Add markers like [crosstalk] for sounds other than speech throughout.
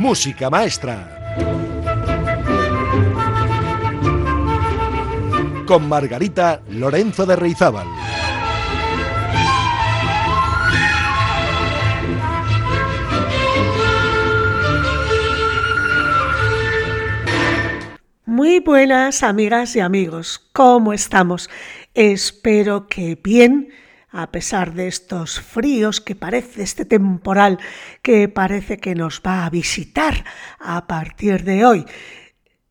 Música Maestra. Con Margarita Lorenzo de Reizábal. Muy buenas amigas y amigos, ¿cómo estamos? Espero que bien, a pesar de estos fríos que parece este temporal que parece que nos va a visitar a partir de hoy.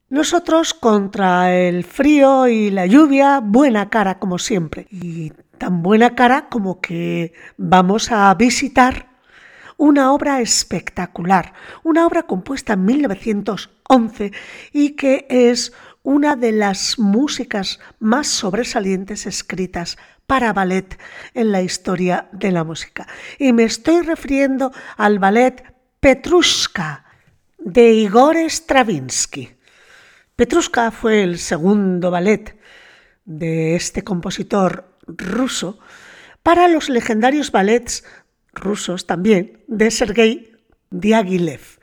Nosotros contra el frío y la lluvia, buena cara como siempre. Y tan buena cara como que vamos a visitar una obra espectacular, una obra compuesta en 1911 y que es una de las músicas más sobresalientes escritas para ballet en la historia de la música. Y me estoy refiriendo al ballet Petrushka de Igor Stravinsky. Petrushka fue el segundo ballet de este compositor ruso para los legendarios ballets rusos también, de Sergei Diaghilev.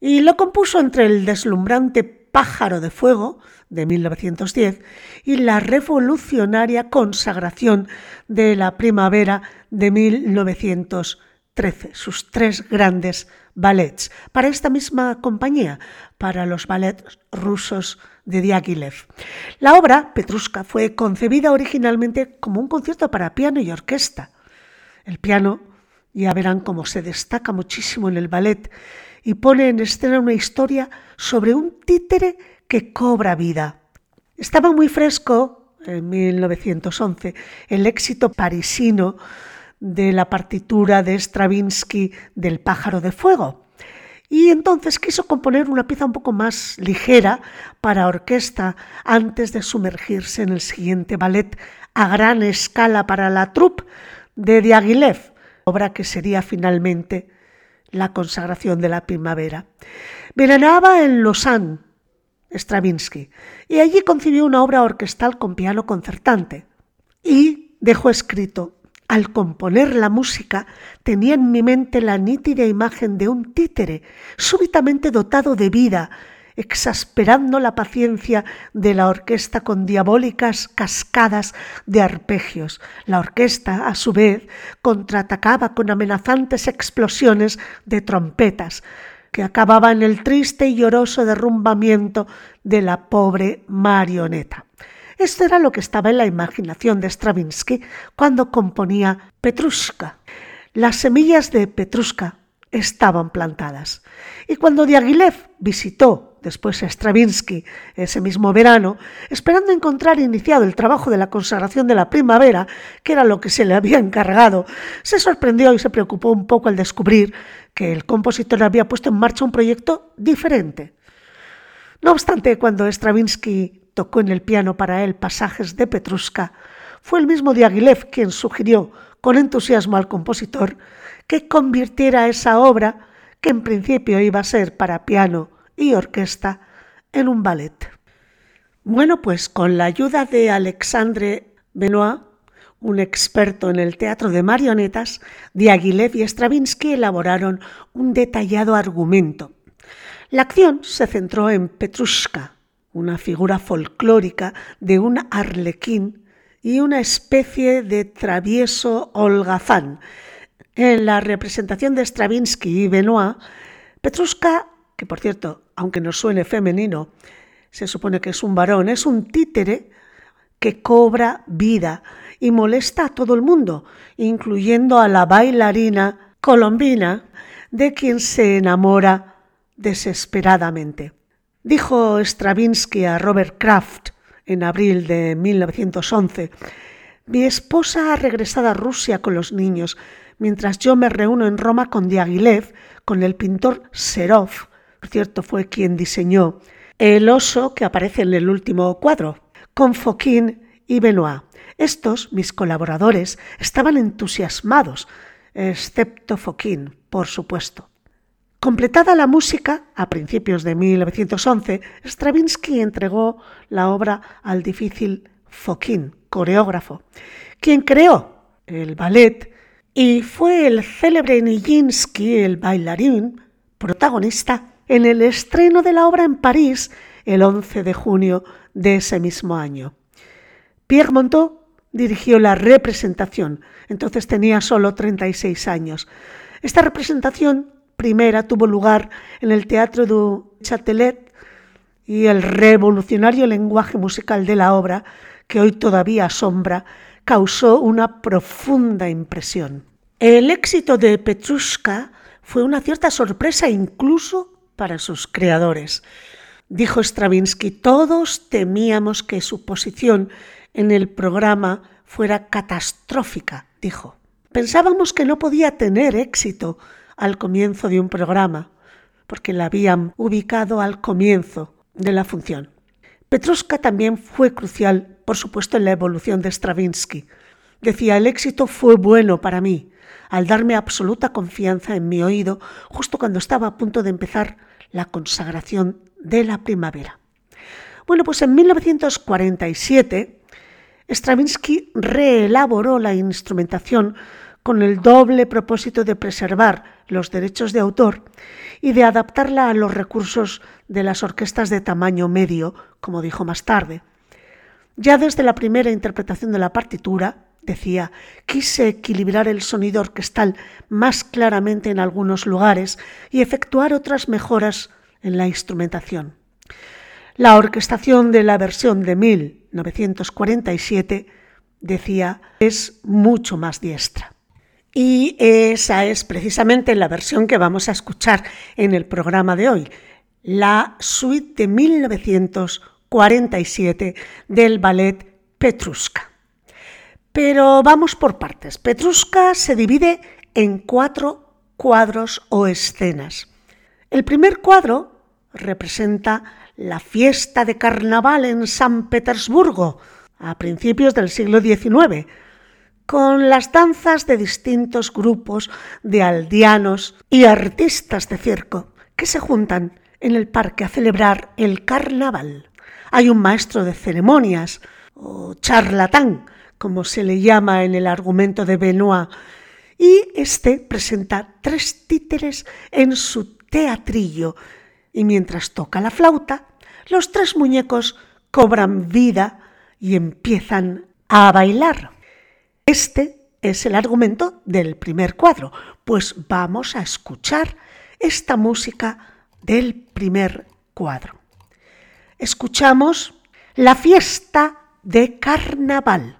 Y lo compuso entre el deslumbrante Pájaro de Fuego de 1910 y la revolucionaria consagración de la primavera de 1913, sus tres grandes ballets, para esta misma compañía, para los ballets rusos de Diaghilev. La obra, Petrushka, fue concebida originalmente como un concierto para piano y orquesta, el piano, ya verán cómo se destaca muchísimo en el ballet y pone en escena una historia sobre un títere que cobra vida. Estaba muy fresco en 1911 el éxito parisino de la partitura de Stravinsky del pájaro de fuego. Y entonces quiso componer una pieza un poco más ligera para orquesta antes de sumergirse en el siguiente ballet a gran escala para la troupe de Diaghilev, obra que sería finalmente la consagración de la primavera. Veranaba en Lausanne, Stravinsky, y allí concibió una obra orquestal con piano concertante. Y dejó escrito, al componer la música tenía en mi mente la nítida imagen de un títere súbitamente dotado de vida, exasperando la paciencia de la orquesta con diabólicas cascadas de arpegios. La orquesta, a su vez, contraatacaba con amenazantes explosiones de trompetas, que acababa en el triste y lloroso derrumbamiento de la pobre marioneta. Esto era lo que estaba en la imaginación de Stravinsky cuando componía Petrushka. Las semillas de Petrushka estaban plantadas. Y cuando Diaghilev visitó después Stravinsky ese mismo verano, esperando encontrar iniciado el trabajo de la consagración de la primavera, que era lo que se le había encargado, se sorprendió y se preocupó un poco al descubrir que el compositor había puesto en marcha un proyecto diferente. No obstante, cuando Stravinsky tocó en el piano para él pasajes de Petrushka, fue el mismo Diaghilev quien sugirió con entusiasmo al compositor que convirtiera esa obra, que en principio iba a ser para piano y orquesta en un ballet. Bueno, pues con la ayuda de Alexandre Benoit, un experto en el teatro de marionetas, Diaghilev y Stravinsky elaboraron un detallado argumento. La acción se centró en Petrushka, una figura folclórica de un arlequín y una especie de travieso holgazán. En la representación de Stravinsky y Benoit, Petrushka que por cierto, aunque no suene femenino, se supone que es un varón, es un títere que cobra vida y molesta a todo el mundo, incluyendo a la bailarina colombina de quien se enamora desesperadamente. Dijo Stravinsky a Robert Kraft en abril de 1911, mi esposa ha regresado a Rusia con los niños, mientras yo me reúno en Roma con Diaghilev, con el pintor Serov, por cierto, fue quien diseñó el oso que aparece en el último cuadro, con Foquín y Benoit. Estos, mis colaboradores, estaban entusiasmados, excepto Foquín, por supuesto. Completada la música, a principios de 1911, Stravinsky entregó la obra al difícil Foquín, coreógrafo, quien creó el ballet y fue el célebre Nijinsky, el bailarín, protagonista en el estreno de la obra en París el 11 de junio de ese mismo año. Pierre Monteau dirigió la representación, entonces tenía solo 36 años. Esta representación primera tuvo lugar en el Teatro du Châtelet y el revolucionario lenguaje musical de la obra, que hoy todavía asombra, causó una profunda impresión. El éxito de Petrushka fue una cierta sorpresa incluso para sus creadores. Dijo Stravinsky, todos temíamos que su posición en el programa fuera catastrófica, dijo. Pensábamos que no podía tener éxito al comienzo de un programa, porque la habían ubicado al comienzo de la función. Petrushka también fue crucial, por supuesto, en la evolución de Stravinsky. Decía, el éxito fue bueno para mí, al darme absoluta confianza en mi oído, justo cuando estaba a punto de empezar la consagración de la primavera. Bueno, pues en 1947 Stravinsky reelaboró la instrumentación con el doble propósito de preservar los derechos de autor y de adaptarla a los recursos de las orquestas de tamaño medio, como dijo más tarde. Ya desde la primera interpretación de la partitura, decía, quise equilibrar el sonido orquestal más claramente en algunos lugares y efectuar otras mejoras en la instrumentación. La orquestación de la versión de 1947, decía, es mucho más diestra. Y esa es precisamente la versión que vamos a escuchar en el programa de hoy, la suite de 1947 del ballet Petrushka. Pero vamos por partes. Petrushka se divide en cuatro cuadros o escenas. El primer cuadro representa la fiesta de carnaval en San Petersburgo a principios del siglo XIX, con las danzas de distintos grupos de aldeanos y artistas de circo que se juntan en el parque a celebrar el carnaval. Hay un maestro de ceremonias, o charlatán, como se le llama en el argumento de Benoit, y este presenta tres títeres en su teatrillo y mientras toca la flauta, los tres muñecos cobran vida y empiezan a bailar. Este es el argumento del primer cuadro, pues vamos a escuchar esta música del primer cuadro. Escuchamos la fiesta de carnaval.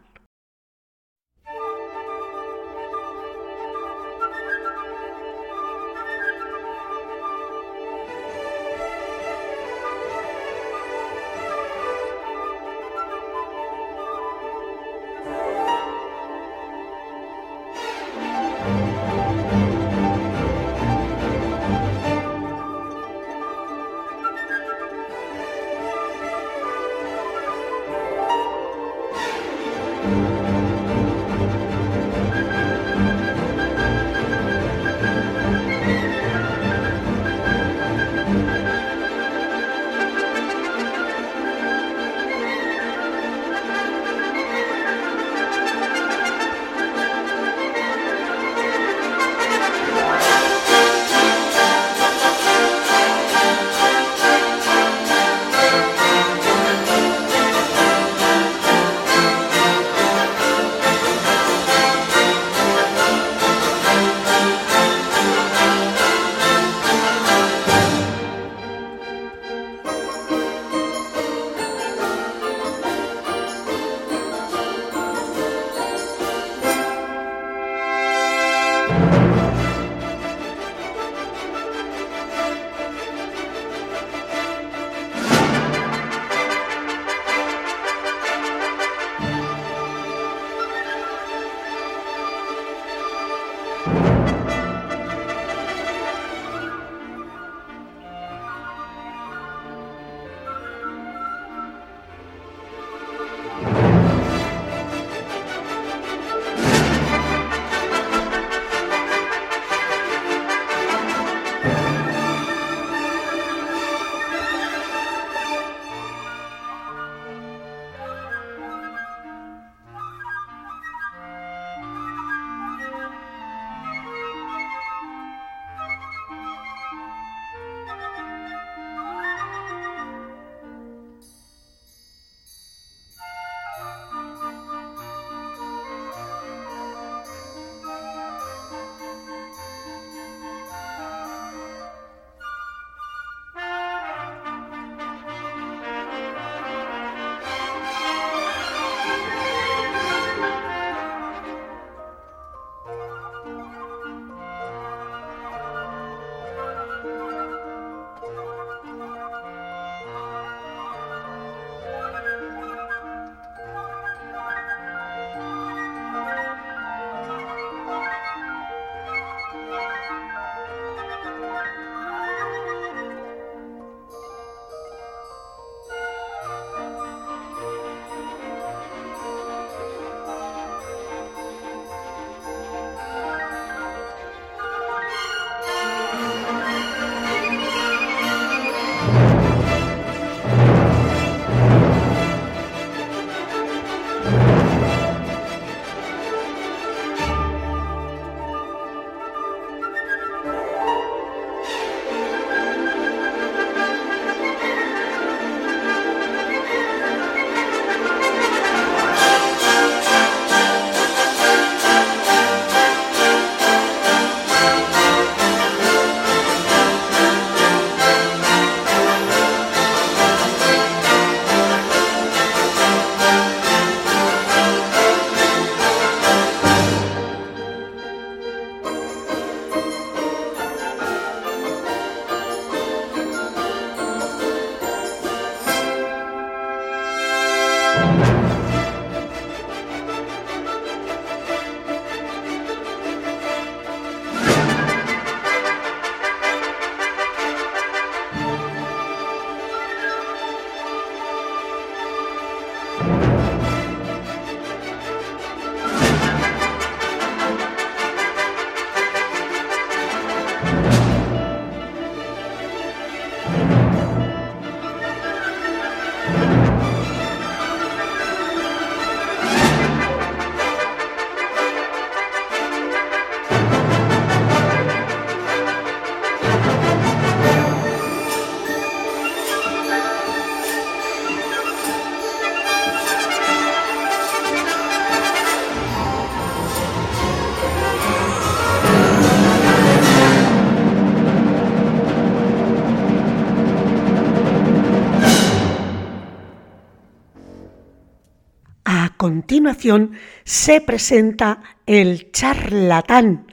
Se presenta el charlatán,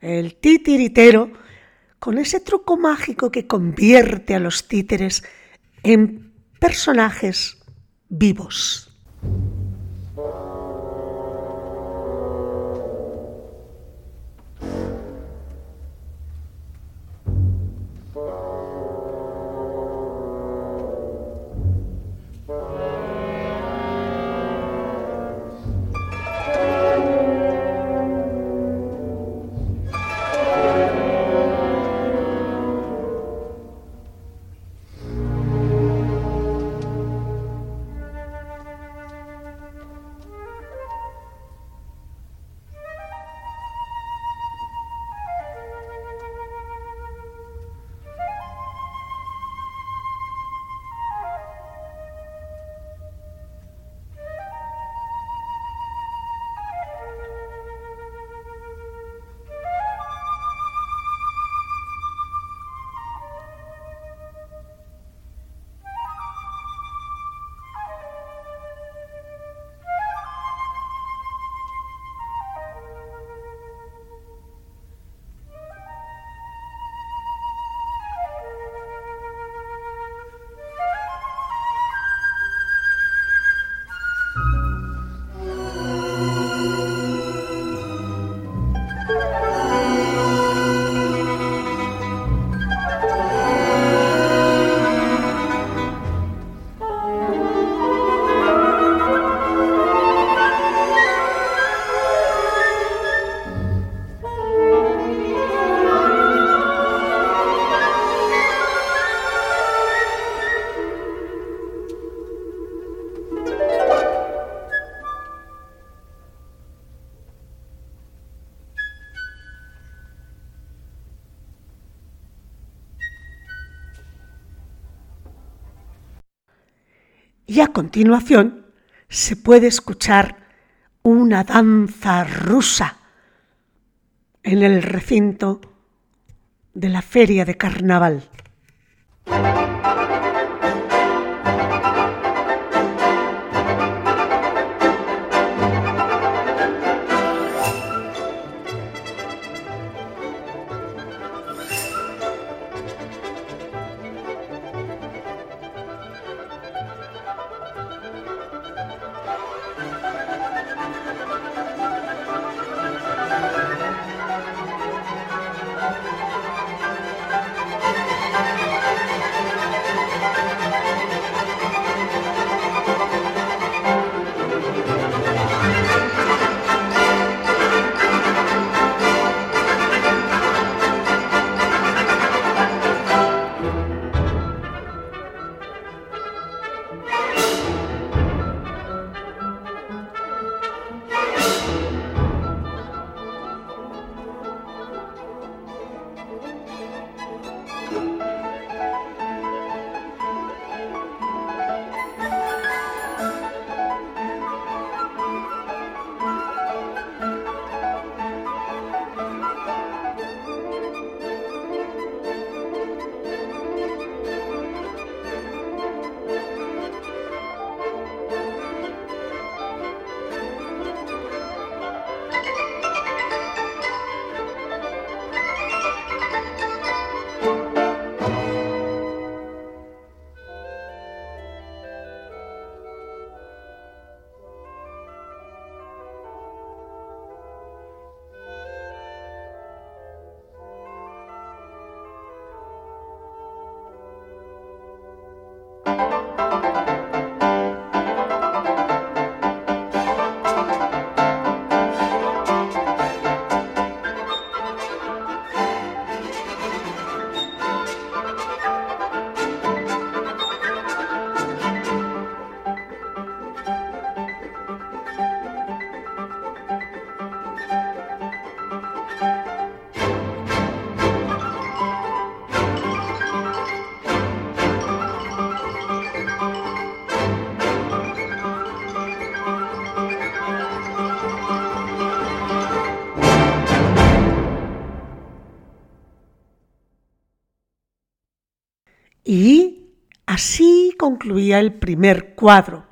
el titiritero, con ese truco mágico que convierte a los títeres en personajes vivos. Y a continuación se puede escuchar una danza rusa en el recinto de la feria de carnaval. Y así concluía el primer cuadro.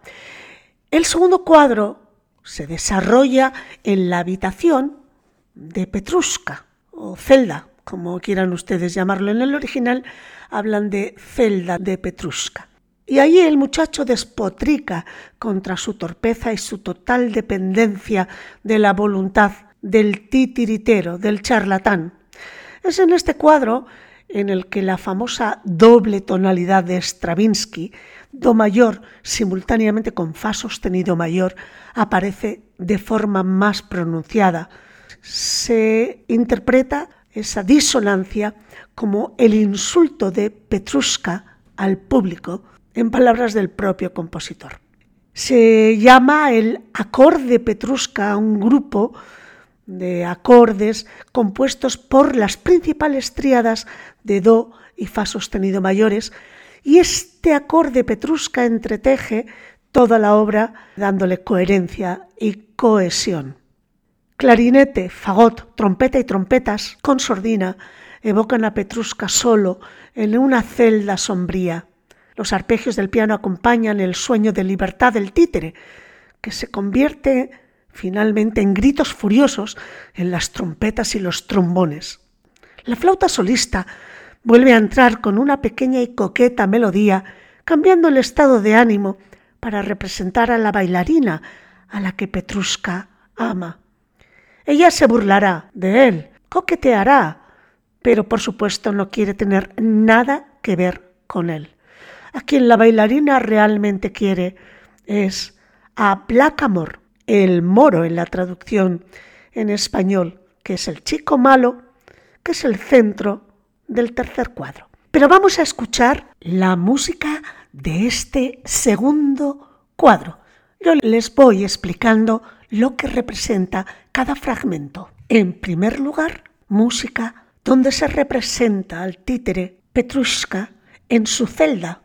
El segundo cuadro se desarrolla en la habitación de Petrushka o celda, como quieran ustedes llamarlo en el original, hablan de celda de Petrushka. Y allí el muchacho despotrica contra su torpeza y su total dependencia de la voluntad del titiritero, del charlatán. Es en este cuadro en el que la famosa doble tonalidad de Stravinsky, do mayor simultáneamente con fa sostenido mayor, aparece de forma más pronunciada. Se interpreta esa disonancia como el insulto de Petrushka al público, en palabras del propio compositor. Se llama el acorde Petrushka a un grupo de acordes compuestos por las principales tríadas de Do y Fa sostenido mayores, y este acorde Petrushka entreteje toda la obra dándole coherencia y cohesión. Clarinete, fagot, trompeta y trompetas con sordina evocan a Petrushka solo en una celda sombría. Los arpegios del piano acompañan el sueño de libertad del títere, que se convierte finalmente en gritos furiosos en las trompetas y los trombones. La flauta solista vuelve a entrar con una pequeña y coqueta melodía, cambiando el estado de ánimo para representar a la bailarina a la que Petrushka ama. Ella se burlará de él, coqueteará, pero por supuesto no quiere tener nada que ver con él. A quien la bailarina realmente quiere es a Blackamore, el moro en la traducción en español, que es el chico malo, que es el centro del tercer cuadro. Pero vamos a escuchar la música de este segundo cuadro. Yo les voy explicando lo que representa cada fragmento. En primer lugar, música donde se representa al títere Petrushka en su celda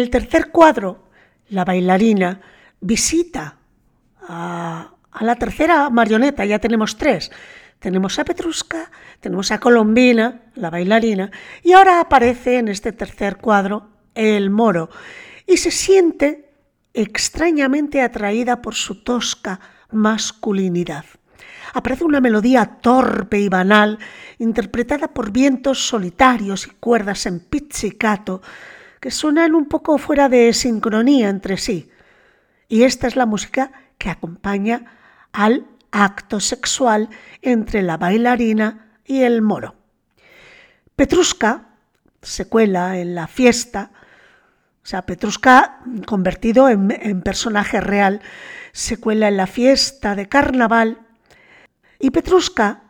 el tercer cuadro, la bailarina visita a, la tercera marioneta, ya tenemos tres. Tenemos a Petruska, tenemos a Colombina, la bailarina, y ahora aparece en este tercer cuadro el moro y se siente extrañamente atraída por su tosca masculinidad. Aparece una melodía torpe y banal, interpretada por vientos solitarios y cuerdas en pizzicato, que suenan un poco fuera de sincronía entre sí. Y esta es la música que acompaña al acto sexual entre la bailarina y el moro. Petruska se cuela en la fiesta, o sea, Petruska convertido en, personaje real, se cuela en la fiesta de carnaval y Petruska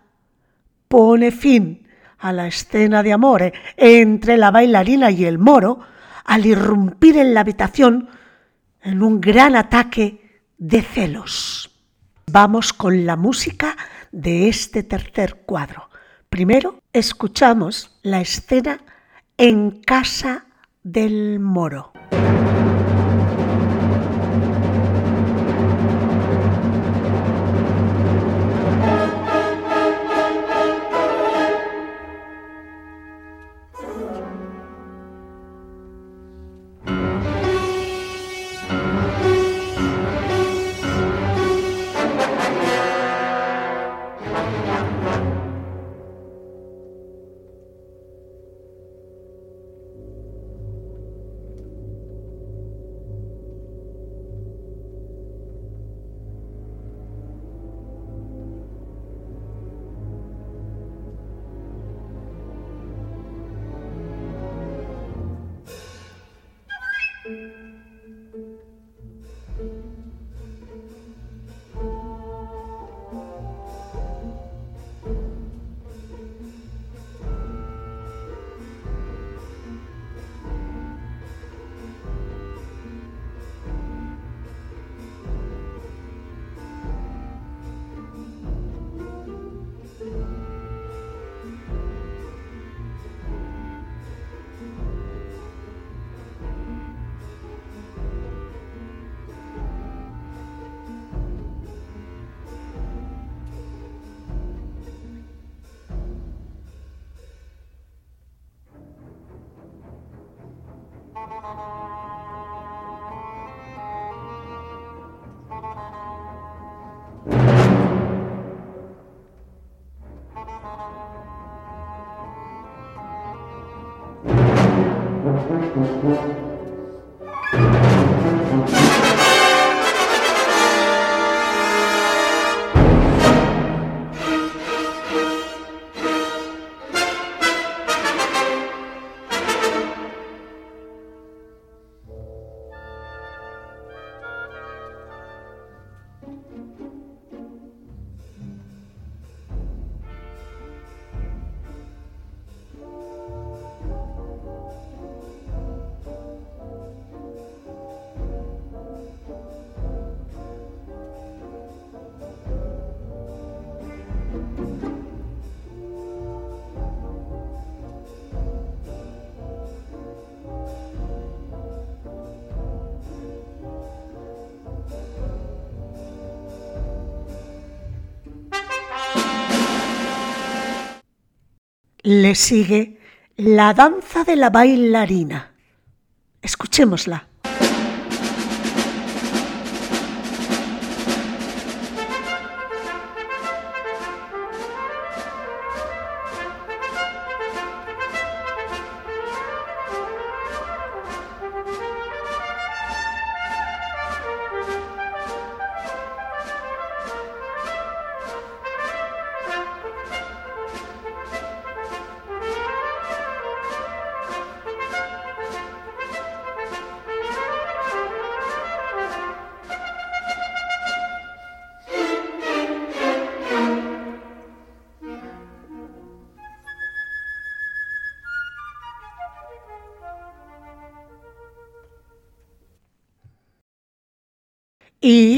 pone fin a la escena de amor entre la bailarina y el moro al irrumpir en la habitación en un gran ataque de celos. Vamos con la música de este tercer cuadro. Primero escuchamos la escena en casa del moro. Le sigue la danza de la bailarina. Escuchémosla.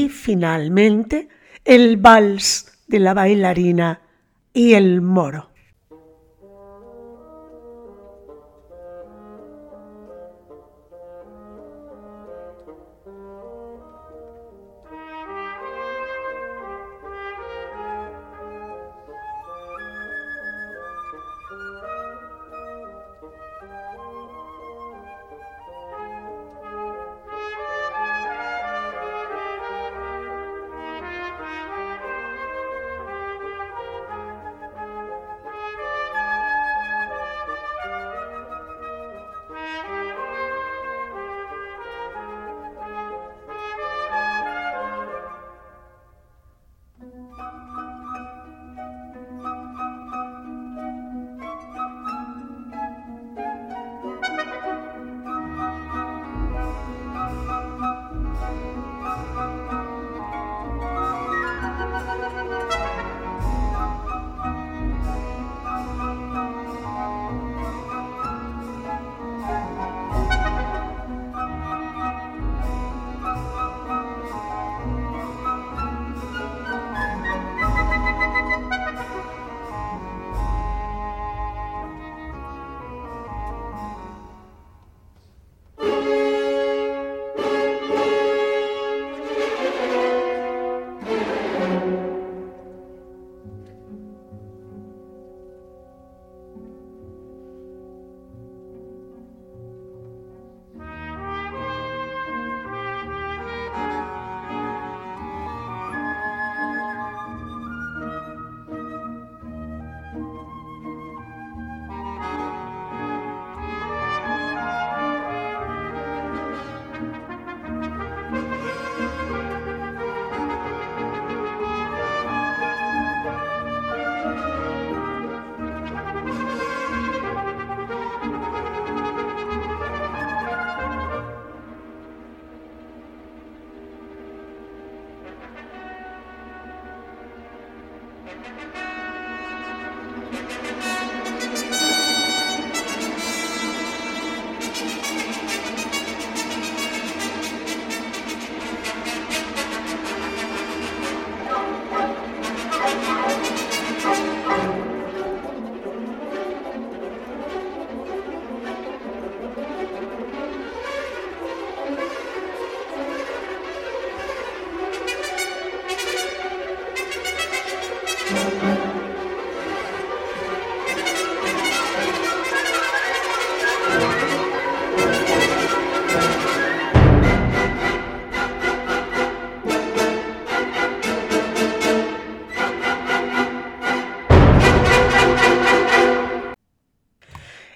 Finalmente el vals de la bailarina y el moro.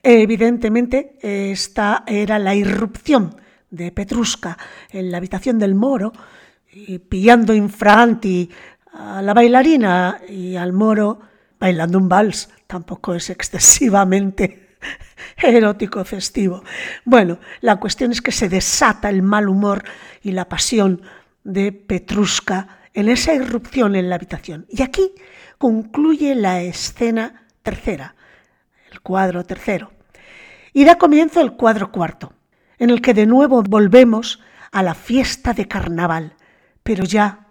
Evidentemente, esta era la irrupción de Petruska en la habitación del moro, y pillando infraganti a la bailarina y al moro bailando un vals. Tampoco es excesivamente [laughs] erótico festivo. Bueno, la cuestión es que se desata el mal humor y la pasión de Petruska en esa irrupción en la habitación. Y aquí concluye la escena tercera, el cuadro tercero. Y da comienzo el cuadro cuarto, en el que de nuevo volvemos a la fiesta de carnaval, pero ya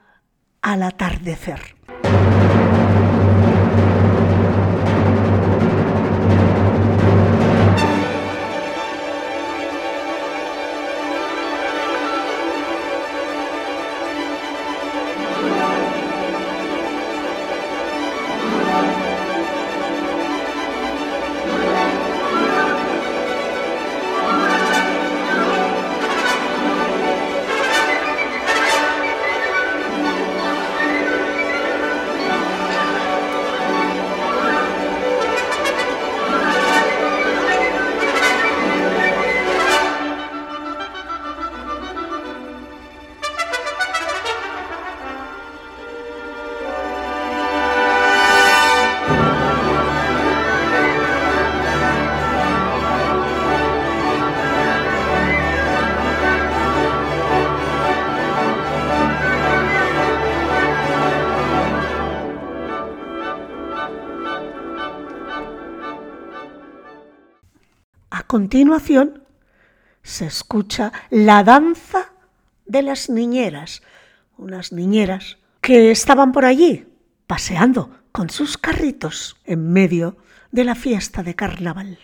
al atardecer. Continuación se escucha la danza de las niñeras, unas niñeras que estaban por allí paseando con sus carritos en medio de la fiesta de carnaval.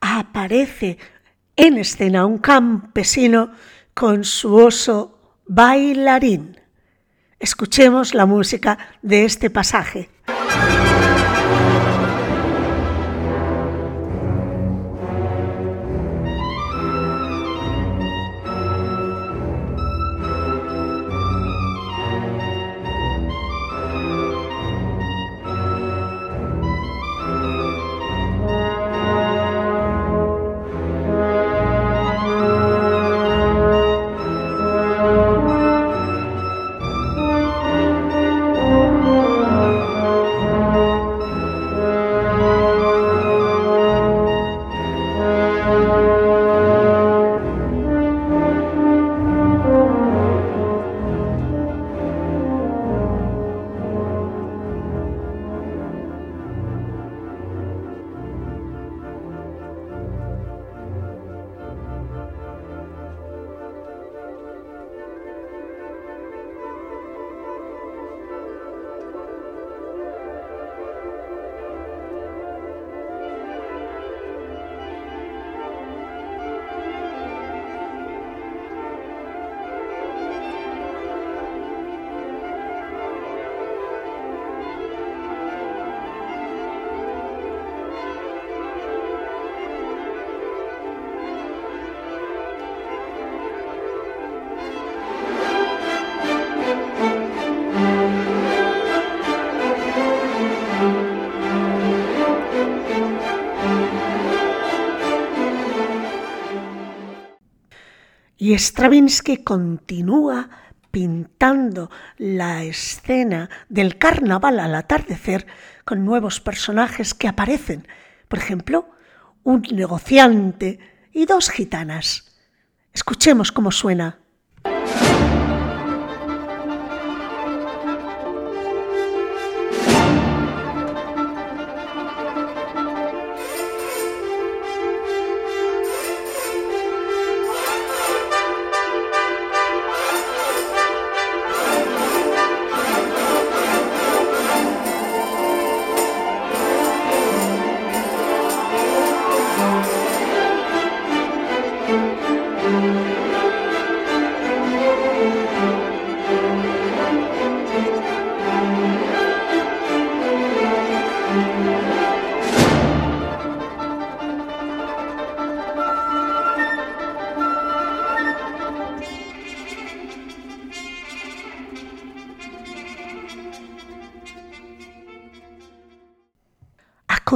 Aparece en escena un campesino con su oso bailarín. Escuchemos la música de este pasaje. Y Stravinsky continúa pintando la escena del carnaval al atardecer con nuevos personajes que aparecen. Por ejemplo, un negociante y dos gitanas. Escuchemos cómo suena.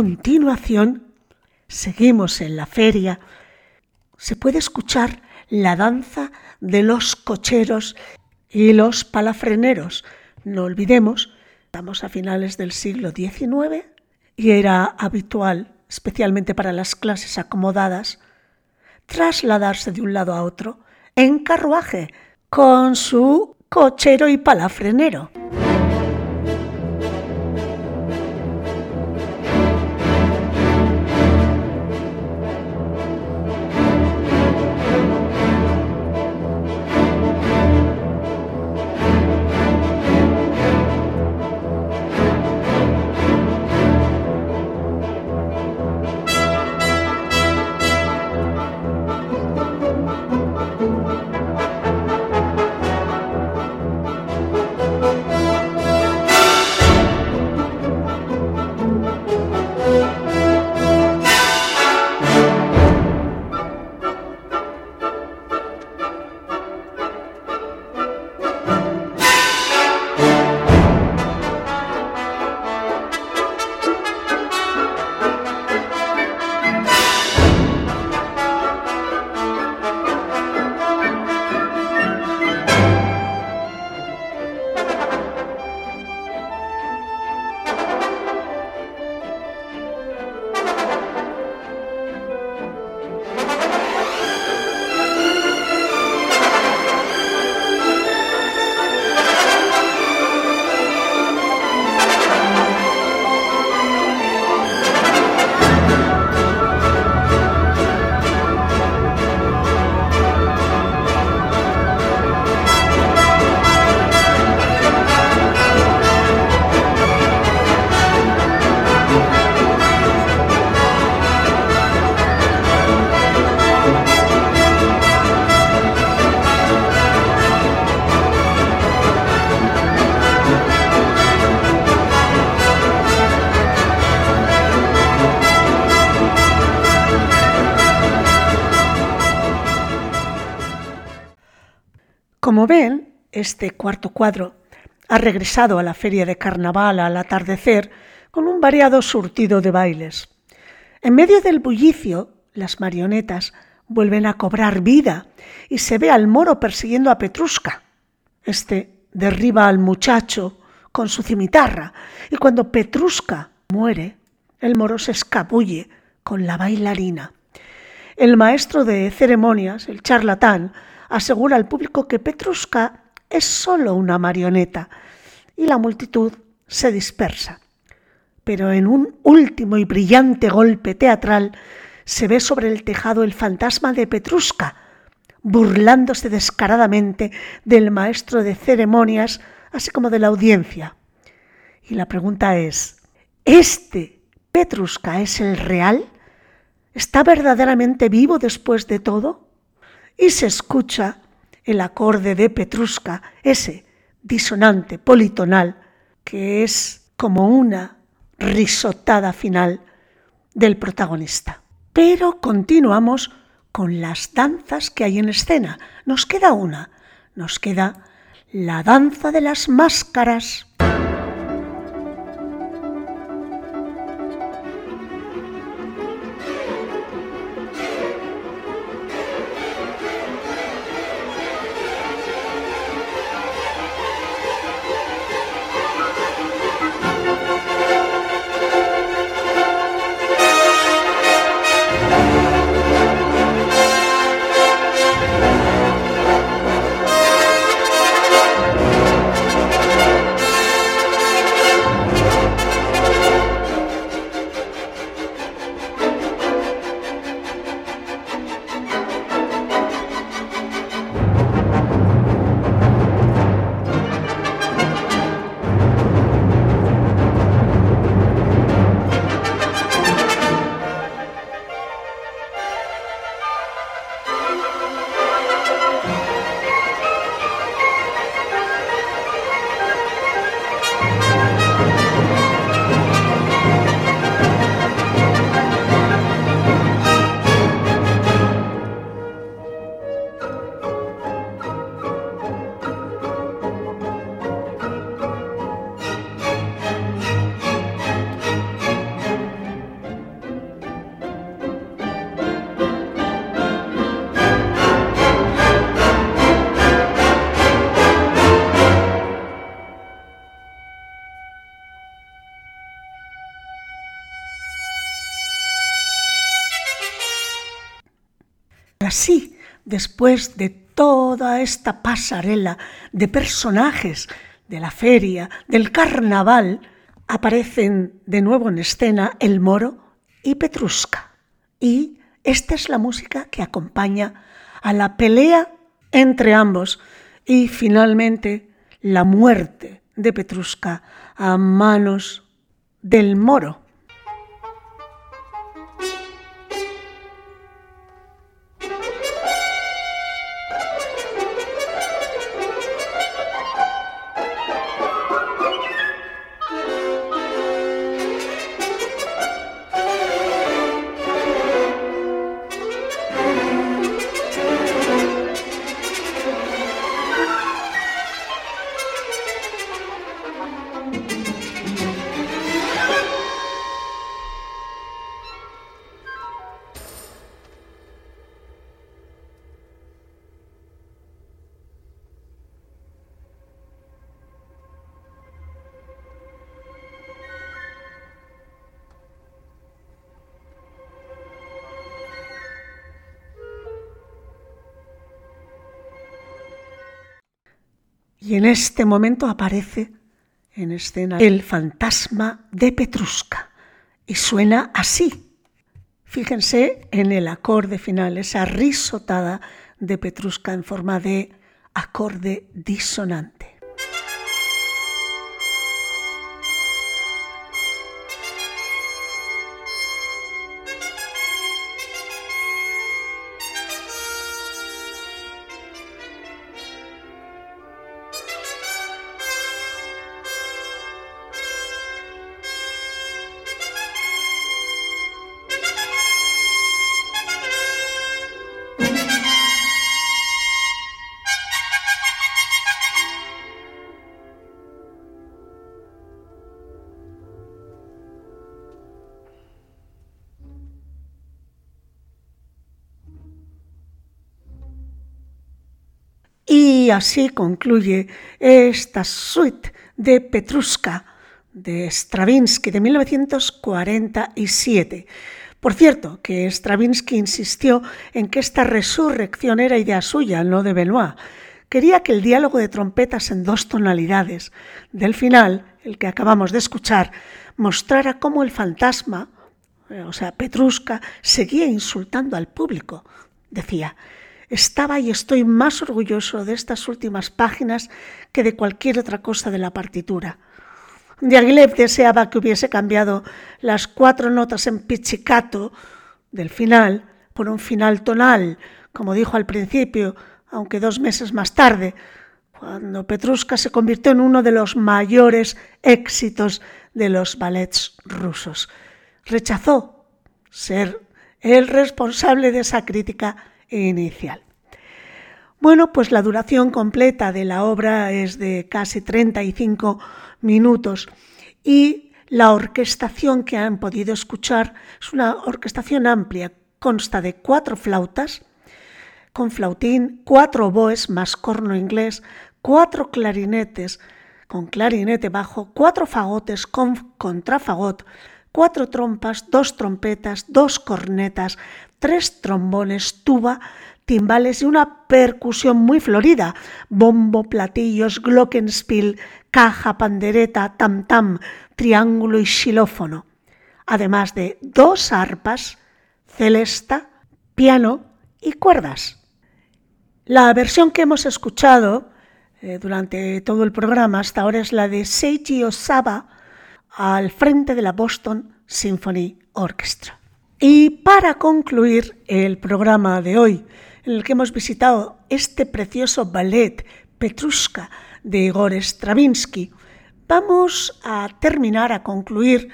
Continuación, seguimos en la feria, se puede escuchar la danza de los cocheros y los palafreneros. No olvidemos, estamos a finales del siglo XIX y era habitual, especialmente para las clases acomodadas, trasladarse de un lado a otro en carruaje con su cochero y palafrenero. Este cuarto cuadro ha regresado a la feria de carnaval al atardecer con un variado surtido de bailes. En medio del bullicio, las marionetas vuelven a cobrar vida y se ve al moro persiguiendo a Petruska. Este derriba al muchacho con su cimitarra y cuando Petruska muere, el moro se escabulle con la bailarina. El maestro de ceremonias, el charlatán, asegura al público que Petruska es solo una marioneta y la multitud se dispersa. Pero en un último y brillante golpe teatral se ve sobre el tejado el fantasma de Petruska, burlándose descaradamente del maestro de ceremonias, así como de la audiencia. Y la pregunta es, ¿este Petruska es el real? ¿Está verdaderamente vivo después de todo? Y se escucha el acorde de Petruska, ese disonante politonal, que es como una risotada final del protagonista. Pero continuamos con las danzas que hay en escena. Nos queda una, nos queda la danza de las máscaras. Así, después de toda esta pasarela de personajes de la feria, del carnaval, aparecen de nuevo en escena el moro y Petruska. Y esta es la música que acompaña a la pelea entre ambos y finalmente la muerte de Petruska a manos del moro. En este momento aparece en escena el fantasma de Petruska y suena así. Fíjense en el acorde final, esa risotada de Petruska en forma de acorde disonante. Y así concluye esta suite de Petrushka de Stravinsky de 1947. Por cierto, que Stravinsky insistió en que esta resurrección era idea suya, no de Benoit. Quería que el diálogo de trompetas en dos tonalidades del final, el que acabamos de escuchar, mostrara cómo el fantasma, o sea, Petrushka, seguía insultando al público. Decía, estaba y estoy más orgulloso de estas últimas páginas que de cualquier otra cosa de la partitura. Diaghilev deseaba que hubiese cambiado las cuatro notas en pizzicato del final por un final tonal, como dijo al principio, aunque dos meses más tarde, cuando Petrushka se convirtió en uno de los mayores éxitos de los ballets rusos. Rechazó ser el responsable de esa crítica inicial. Bueno, pues la duración completa de la obra es de casi 35 minutos y la orquestación que han podido escuchar es una orquestación amplia, consta de cuatro flautas con flautín, cuatro oboes más corno inglés, cuatro clarinetes con clarinete bajo, cuatro fagotes con contrafagot, cuatro trompas, dos trompetas, dos cornetas, tres trombones, tuba, timbales y una percusión muy florida, bombo, platillos, glockenspiel, caja, pandereta, tam-tam, triángulo y xilófono, además de dos arpas, celesta, piano y cuerdas. La versión que hemos escuchado eh, durante todo el programa hasta ahora es la de Seiji Osaba al frente de la Boston Symphony Orchestra. Y para concluir el programa de hoy, en el que hemos visitado este precioso ballet Petrushka de Igor Stravinsky, vamos a terminar, a concluir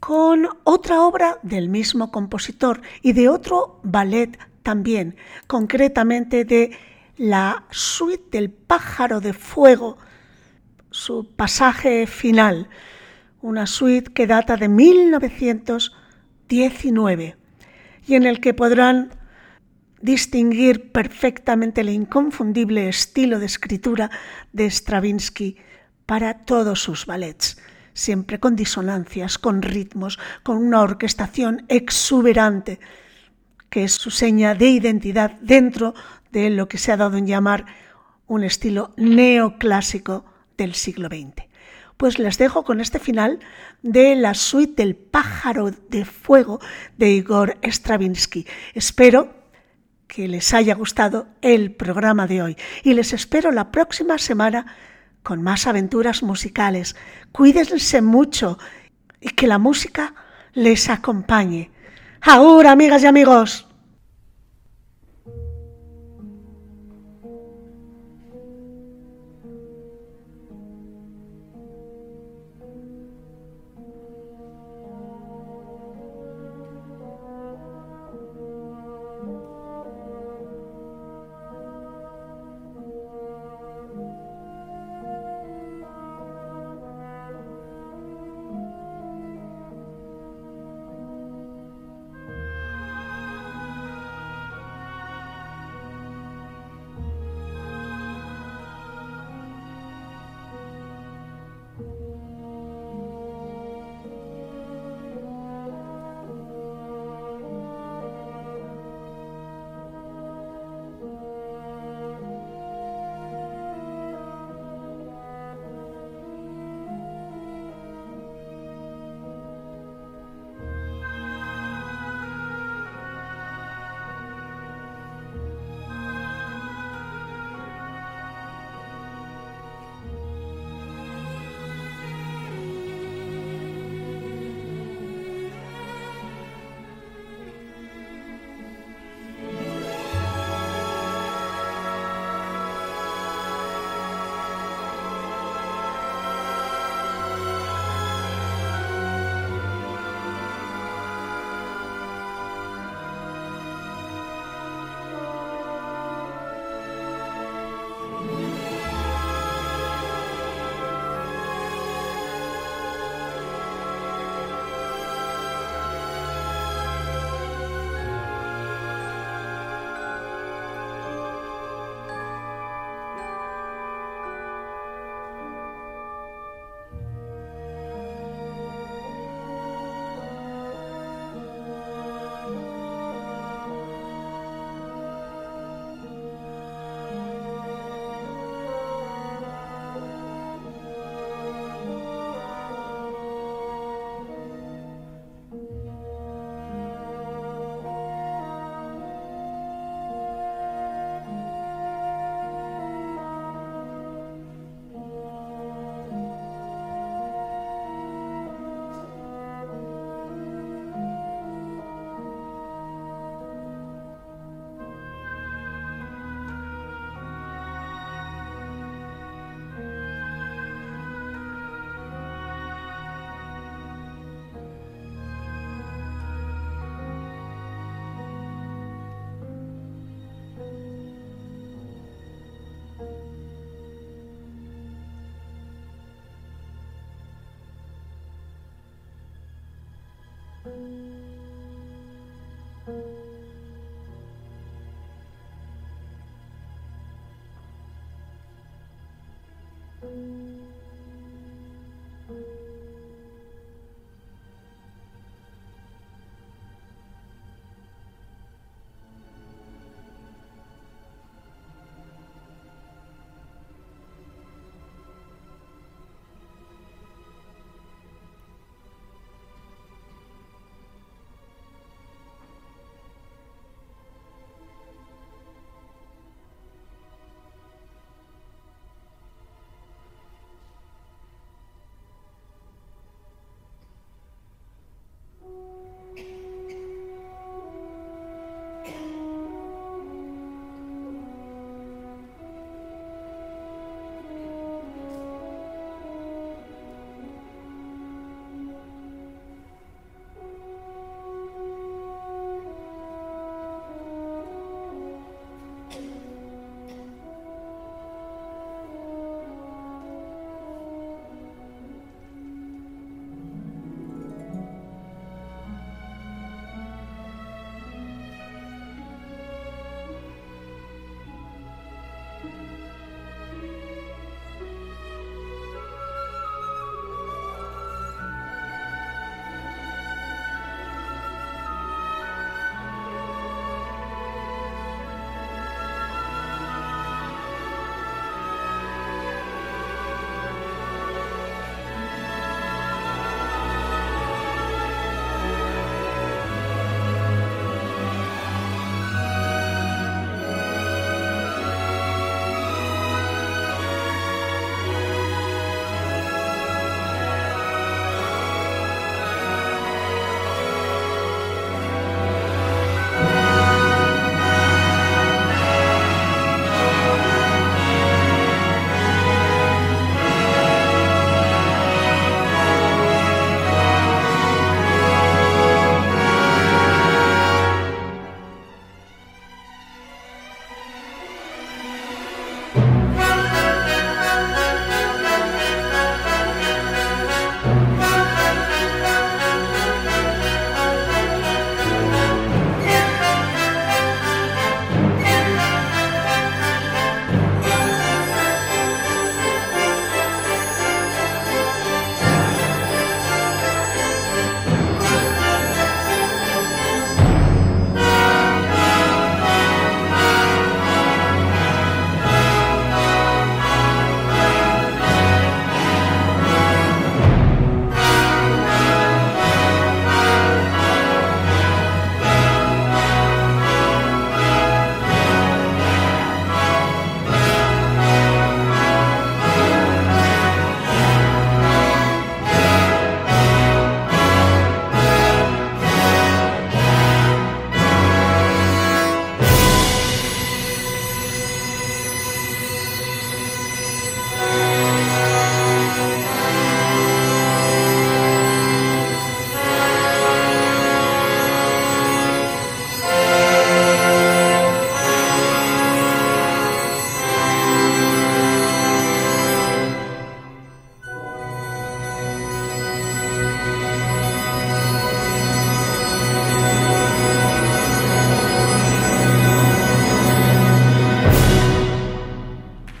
con otra obra del mismo compositor y de otro ballet también, concretamente de la suite del pájaro de fuego, su pasaje final, una suite que data de 1919 y en el que podrán distinguir perfectamente el inconfundible estilo de escritura de Stravinsky para todos sus ballets, siempre con disonancias, con ritmos, con una orquestación exuberante, que es su seña de identidad dentro de lo que se ha dado en llamar un estilo neoclásico del siglo XX. Pues les dejo con este final de la suite del pájaro de fuego de Igor Stravinsky. Espero que les haya gustado el programa de hoy y les espero la próxima semana con más aventuras musicales. Cuídense mucho y que la música les acompañe. Ahora, amigas y amigos. thank you